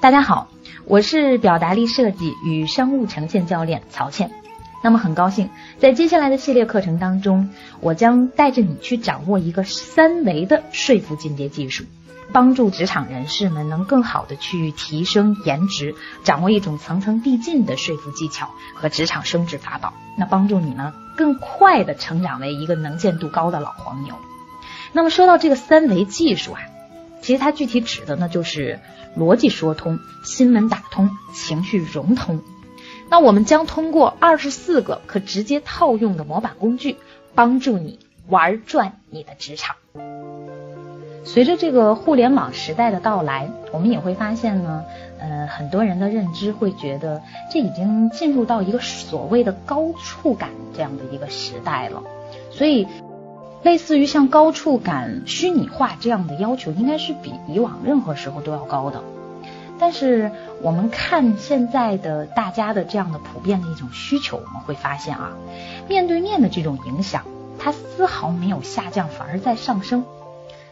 大家好，我是表达力设计与商务呈现教练曹倩。那么很高兴，在接下来的系列课程当中，我将带着你去掌握一个三维的说服进阶技术，帮助职场人士们能更好的去提升颜值，掌握一种层层递进的说服技巧和职场升职法宝，那帮助你呢更快的成长为一个能见度高的老黄牛。那么说到这个三维技术啊，其实它具体指的呢就是逻辑说通、心门打通、情绪融通。那我们将通过二十四个可直接套用的模板工具，帮助你玩转你的职场。随着这个互联网时代的到来，我们也会发现呢，呃，很多人的认知会觉得这已经进入到一个所谓的高触感这样的一个时代了。所以，类似于像高触感、虚拟化这样的要求，应该是比以往任何时候都要高的。但是我们看现在的大家的这样的普遍的一种需求，我们会发现啊，面对面的这种影响，它丝毫没有下降，反而在上升。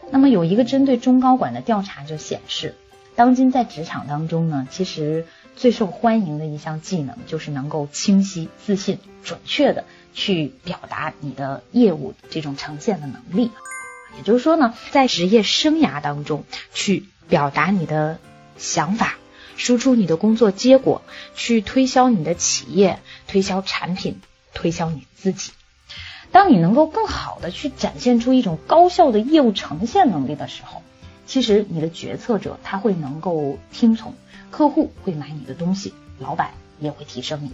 那么有一个针对中高管的调查就显示，当今在职场当中呢，其实最受欢迎的一项技能就是能够清晰、自信、准确的去表达你的业务这种呈现的能力。也就是说呢，在职业生涯当中去表达你的。想法，输出你的工作结果，去推销你的企业，推销产品，推销你自己。当你能够更好的去展现出一种高效的业务呈现能力的时候，其实你的决策者他会能够听从，客户会买你的东西，老板也会提升你。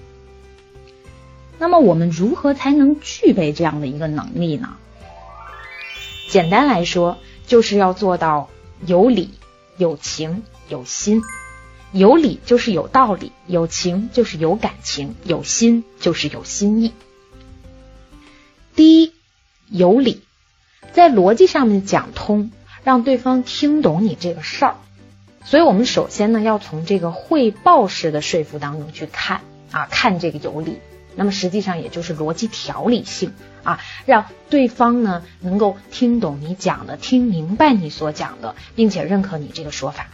那么我们如何才能具备这样的一个能力呢？简单来说，就是要做到有理有情。有心，有理就是有道理，有情就是有感情，有心就是有心意。第一，有理，在逻辑上面讲通，让对方听懂你这个事儿。所以我们首先呢，要从这个汇报式的说服当中去看啊，看这个有理。那么实际上也就是逻辑条理性啊，让对方呢能够听懂你讲的，听明白你所讲的，并且认可你这个说法。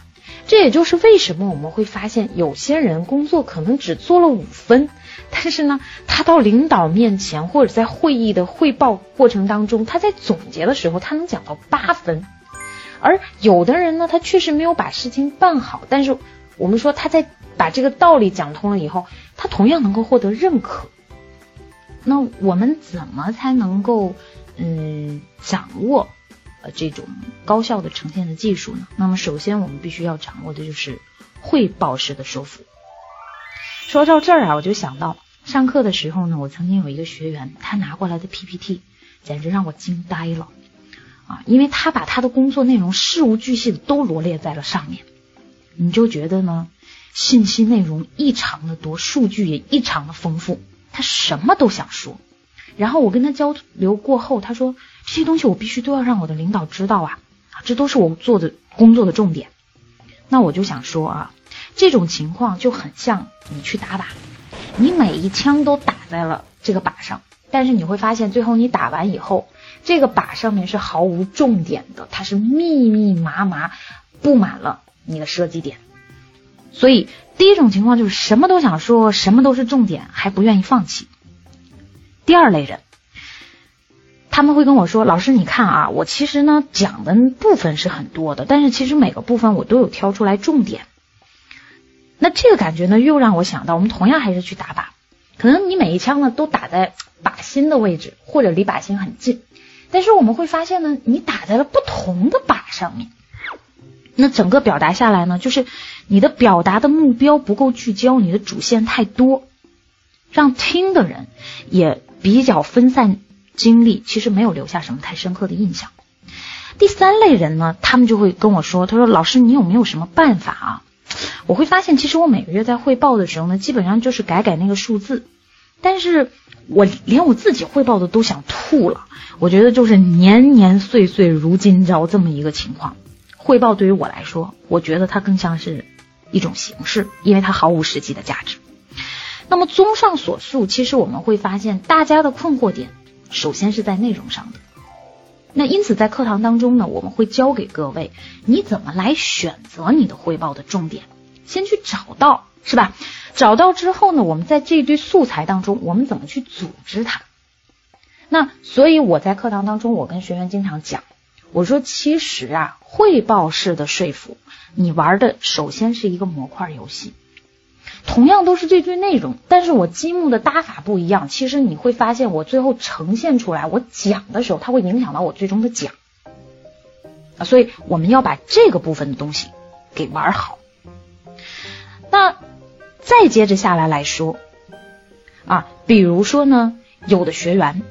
这也就是为什么我们会发现有些人工作可能只做了五分，但是呢，他到领导面前或者在会议的汇报过程当中，他在总结的时候，他能讲到八分。而有的人呢，他确实没有把事情办好，但是我们说他在把这个道理讲通了以后，他同样能够获得认可。那我们怎么才能够嗯掌握？呃，这种高效的呈现的技术呢，那么首先我们必须要掌握的就是汇报式的说服。说到这儿啊，我就想到上课的时候呢，我曾经有一个学员，他拿过来的 PPT 简直让我惊呆了啊，因为他把他的工作内容事无巨细的都罗列在了上面，你就觉得呢，信息内容异常的多，数据也异常的丰富，他什么都想说。然后我跟他交流过后，他说。这些东西我必须都要让我的领导知道啊，这都是我做的工作的重点。那我就想说啊，这种情况就很像你去打靶，你每一枪都打在了这个靶上，但是你会发现最后你打完以后，这个靶上面是毫无重点的，它是密密麻麻布满了你的射击点。所以第一种情况就是什么都想说，什么都是重点，还不愿意放弃。第二类人。他们会跟我说：“老师，你看啊，我其实呢讲的部分是很多的，但是其实每个部分我都有挑出来重点。那这个感觉呢，又让我想到，我们同样还是去打靶，可能你每一枪呢都打在靶心的位置，或者离靶心很近，但是我们会发现呢，你打在了不同的靶上面。那整个表达下来呢，就是你的表达的目标不够聚焦，你的主线太多，让听的人也比较分散。”精力其实没有留下什么太深刻的印象。第三类人呢，他们就会跟我说：“他说老师，你有没有什么办法啊？”我会发现，其实我每个月在汇报的时候呢，基本上就是改改那个数字，但是我连我自己汇报的都想吐了。我觉得就是年年岁岁如今朝这么一个情况。汇报对于我来说，我觉得它更像是一种形式，因为它毫无实际的价值。那么综上所述，其实我们会发现大家的困惑点。首先是在内容上的，那因此在课堂当中呢，我们会教给各位你怎么来选择你的汇报的重点，先去找到，是吧？找到之后呢，我们在这堆素材当中，我们怎么去组织它？那所以我在课堂当中，我跟学员经常讲，我说其实啊，汇报式的说服，你玩的首先是一个模块游戏，同样都是这堆内容，但是我积木的搭法不一样，其实你会发现我最后呈现出来，我讲的时候，它会影响到我最终的讲。啊，所以我们要把这个部分的东西给玩好。那再接着下来来说，啊，比如说呢，有的学员，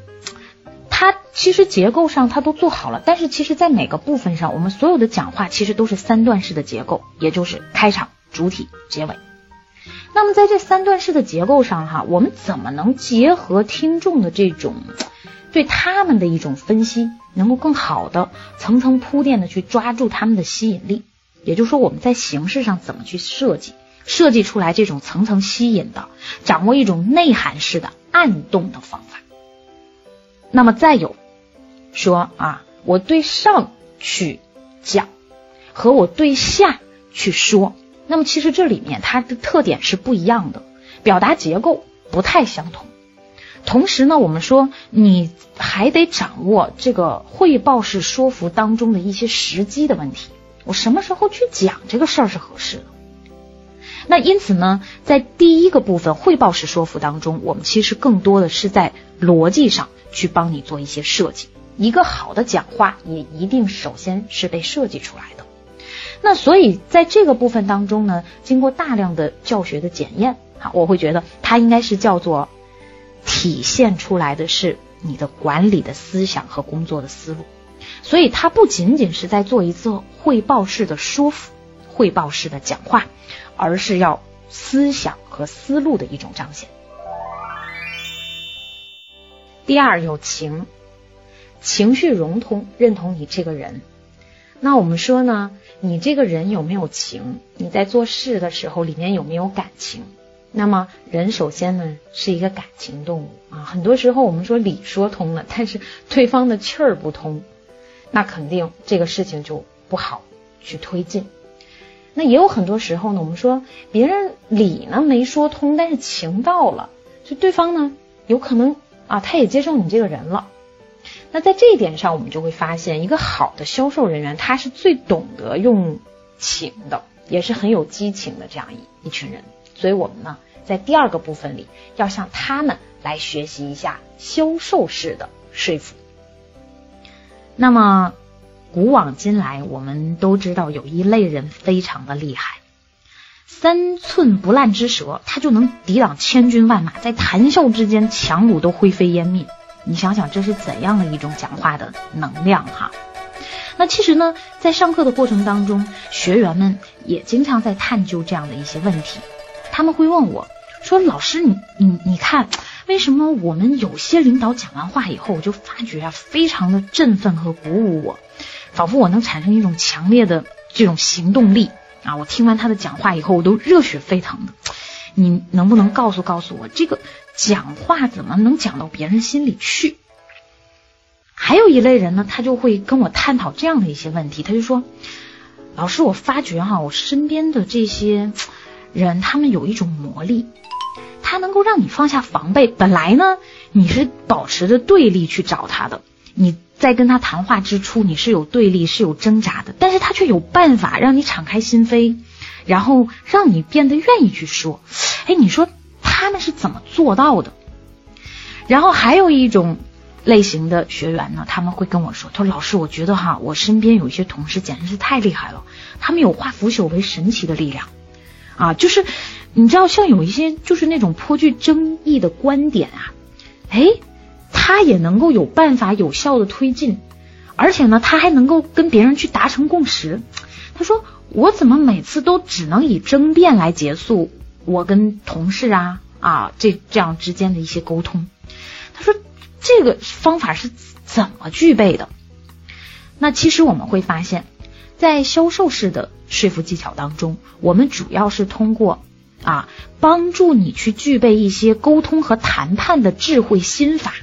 他其实结构上他都做好了，但是其实在每个部分上，我们所有的讲话其实都是三段式的结构，也就是开场、主体、结尾。那么在这三段式的结构上，哈，我们怎么能结合听众的这种？对他们的一种分析，能够更好的层层铺垫的去抓住他们的吸引力。也就是说，我们在形式上怎么去设计，设计出来这种层层吸引的，掌握一种内涵式的暗动的方法。那么再有说啊，我对上去讲和我对下去说，那么其实这里面它的特点是不一样的，表达结构不太相同。同时呢，我们说你还得掌握这个汇报式说服当中的一些时机的问题。我什么时候去讲这个事儿是合适的？那因此呢，在第一个部分汇报式说服当中，我们其实更多的是在逻辑上去帮你做一些设计。一个好的讲话也一定首先是被设计出来的。那所以在这个部分当中呢，经过大量的教学的检验，好，我会觉得它应该是叫做。体现出来的是你的管理的思想和工作的思路，所以它不仅仅是在做一次汇报式的说服、汇报式的讲话，而是要思想和思路的一种彰显。第二，有情，情绪融通，认同你这个人。那我们说呢，你这个人有没有情？你在做事的时候，里面有没有感情？那么人首先呢是一个感情动物啊，很多时候我们说理说通了，但是对方的气儿不通，那肯定这个事情就不好去推进。那也有很多时候呢，我们说别人理呢没说通，但是情到了，就对方呢有可能啊他也接受你这个人了。那在这一点上，我们就会发现，一个好的销售人员他是最懂得用情的，也是很有激情的这样一一群人。所以我们呢，在第二个部分里，要向他们来学习一下销售式的说服。那么，古往今来，我们都知道有一类人非常的厉害，三寸不烂之舌，他就能抵挡千军万马，在谈笑之间，强弩都灰飞烟灭。你想想，这是怎样的一种讲话的能量哈？那其实呢，在上课的过程当中，学员们也经常在探究这样的一些问题。他们会问我，说：“老师，你你你看，为什么我们有些领导讲完话以后，我就发觉啊，非常的振奋和鼓舞我，仿佛我能产生一种强烈的这种行动力啊！我听完他的讲话以后，我都热血沸腾的。你能不能告诉告诉我，这个讲话怎么能讲到别人心里去？”还有一类人呢，他就会跟我探讨这样的一些问题，他就说：“老师，我发觉哈，我身边的这些。”人他们有一种魔力，他能够让你放下防备。本来呢，你是保持着对立去找他的，你在跟他谈话之初，你是有对立，是有挣扎的。但是他却有办法让你敞开心扉，然后让你变得愿意去说。哎，你说他们是怎么做到的？然后还有一种类型的学员呢，他们会跟我说：“他说老师，我觉得哈，我身边有一些同事简直是太厉害了，他们有化腐朽为神奇的力量。”啊，就是你知道，像有一些就是那种颇具争议的观点啊，哎，他也能够有办法有效的推进，而且呢，他还能够跟别人去达成共识。他说：“我怎么每次都只能以争辩来结束我跟同事啊啊这这样之间的一些沟通？”他说：“这个方法是怎么具备的？”那其实我们会发现，在销售式的。说服技巧当中，我们主要是通过啊帮助你去具备一些沟通和谈判的智慧心法，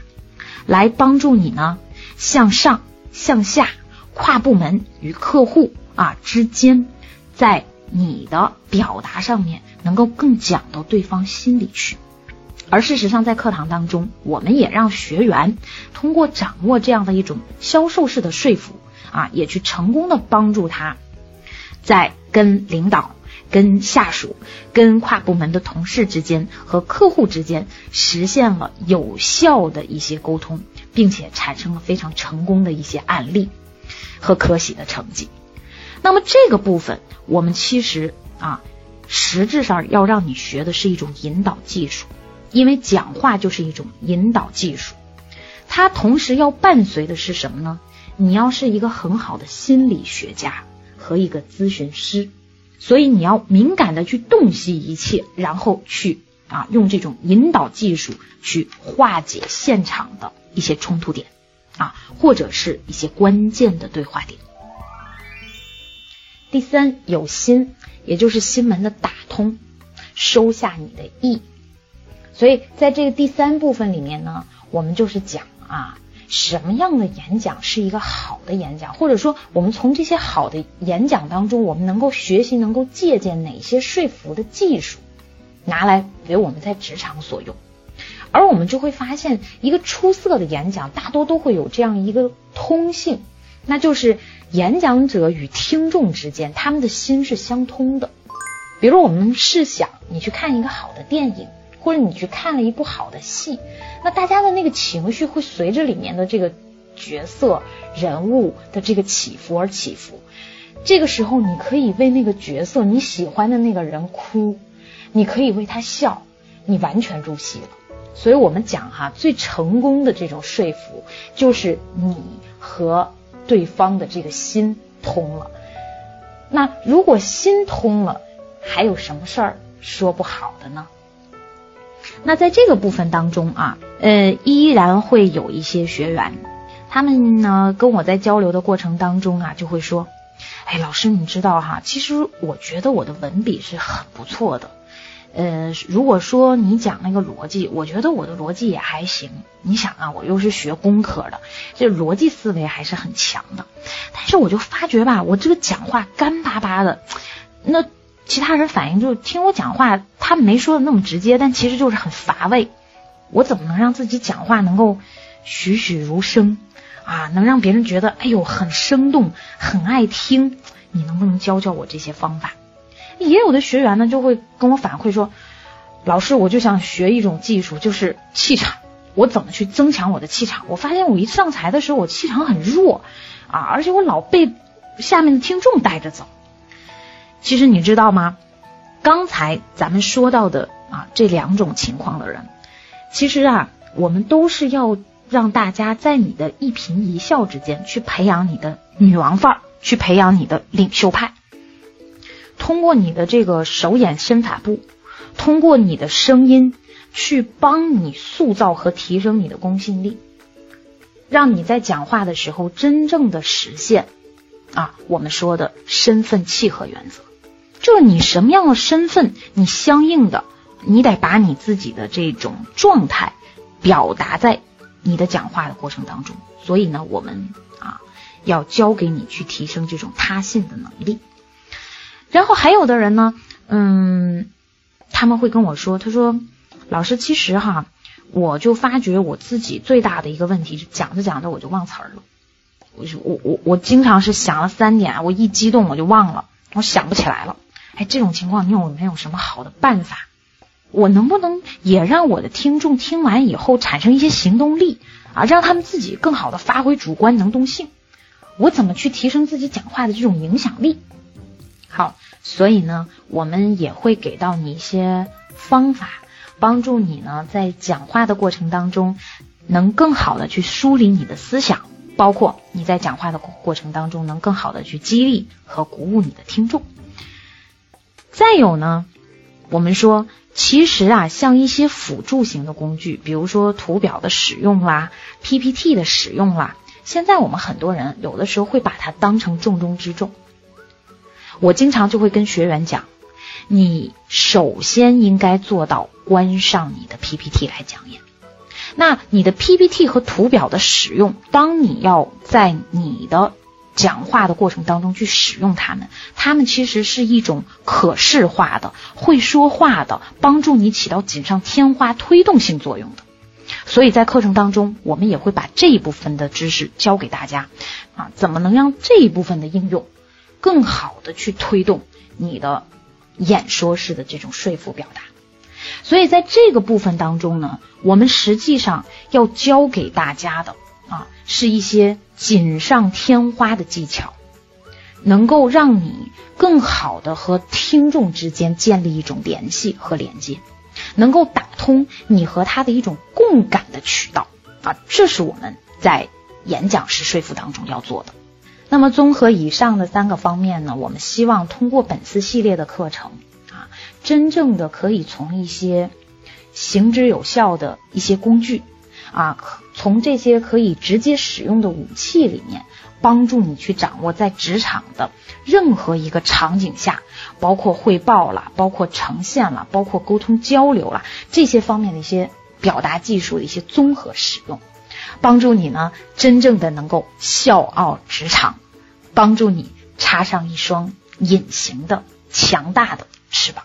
来帮助你呢向上向下跨部门与客户啊之间，在你的表达上面能够更讲到对方心里去。而事实上，在课堂当中，我们也让学员通过掌握这样的一种销售式的说服啊，也去成功的帮助他，在跟领导、跟下属、跟跨部门的同事之间和客户之间实现了有效的一些沟通，并且产生了非常成功的一些案例和可喜的成绩。那么这个部分，我们其实啊，实质上要让你学的是一种引导技术。因为讲话就是一种引导技术，它同时要伴随的是什么呢？你要是一个很好的心理学家和一个咨询师，所以你要敏感的去洞悉一切，然后去啊用这种引导技术去化解现场的一些冲突点啊，或者是一些关键的对话点。第三，有心，也就是心门的打通，收下你的意。所以，在这个第三部分里面呢，我们就是讲啊，什么样的演讲是一个好的演讲，或者说，我们从这些好的演讲当中，我们能够学习、能够借鉴哪些说服的技术，拿来给我们在职场所用。而我们就会发现，一个出色的演讲，大多都会有这样一个通性，那就是演讲者与听众之间，他们的心是相通的。比如，我们试想，你去看一个好的电影。或者你去看了一部好的戏，那大家的那个情绪会随着里面的这个角色人物的这个起伏而起伏。这个时候，你可以为那个角色你喜欢的那个人哭，你可以为他笑，你完全入戏了。所以我们讲哈，最成功的这种说服，就是你和对方的这个心通了。那如果心通了，还有什么事儿说不好的呢？那在这个部分当中啊，呃，依然会有一些学员，他们呢跟我在交流的过程当中啊，就会说，哎，老师你知道哈，其实我觉得我的文笔是很不错的，呃，如果说你讲那个逻辑，我觉得我的逻辑也还行。你想啊，我又是学工科的，这逻辑思维还是很强的，但是我就发觉吧，我这个讲话干巴巴的，那。其他人反应就是听我讲话，他们没说的那么直接，但其实就是很乏味。我怎么能让自己讲话能够栩栩如生啊？能让别人觉得哎呦很生动，很爱听？你能不能教教我这些方法？也有的学员呢就会跟我反馈说，老师，我就想学一种技术，就是气场。我怎么去增强我的气场？我发现我一上台的时候，我气场很弱啊，而且我老被下面的听众带着走。其实你知道吗？刚才咱们说到的啊这两种情况的人，其实啊我们都是要让大家在你的一颦一笑之间去培养你的女王范儿，去培养你的领袖派。通过你的这个手眼身法步，通过你的声音去帮你塑造和提升你的公信力，让你在讲话的时候真正的实现啊我们说的身份契合原则。就是你什么样的身份，你相应的，你得把你自己的这种状态表达在你的讲话的过程当中。所以呢，我们啊要教给你去提升这种他信的能力。然后还有的人呢，嗯，他们会跟我说，他说老师，其实哈，我就发觉我自己最大的一个问题是讲着讲着我就忘词儿了。我我我我经常是想了三点，我一激动我就忘了，我想不起来了。哎，这种情况你有没有什么好的办法？我能不能也让我的听众听完以后产生一些行动力啊，让他们自己更好的发挥主观能动性？我怎么去提升自己讲话的这种影响力？好，所以呢，我们也会给到你一些方法，帮助你呢在讲话的过程当中能更好的去梳理你的思想，包括你在讲话的过程当中能更好的去激励和鼓舞你的听众。再有呢，我们说，其实啊，像一些辅助型的工具，比如说图表的使用啦、PPT 的使用啦，现在我们很多人有的时候会把它当成重中之重。我经常就会跟学员讲，你首先应该做到关上你的 PPT 来讲演。那你的 PPT 和图表的使用，当你要在你的讲话的过程当中去使用它们，它们其实是一种可视化的、会说话的，帮助你起到锦上添花、推动性作用的。所以在课程当中，我们也会把这一部分的知识教给大家，啊，怎么能让这一部分的应用更好的去推动你的演说式的这种说服表达？所以在这个部分当中呢，我们实际上要教给大家的啊，是一些锦上添花的技巧，能够让你更好的和听众之间建立一种联系和连接。能够打通你和他的一种共感的渠道啊，这是我们在演讲式说服当中要做的。那么，综合以上的三个方面呢，我们希望通过本次系列的课程，真正的可以从一些行之有效的一些工具啊，从这些可以直接使用的武器里面。帮助你去掌握在职场的任何一个场景下，包括汇报了，包括呈现了，包括沟通交流了这些方面的一些表达技术的一些综合使用，帮助你呢真正的能够笑傲职场，帮助你插上一双隐形的强大的翅膀。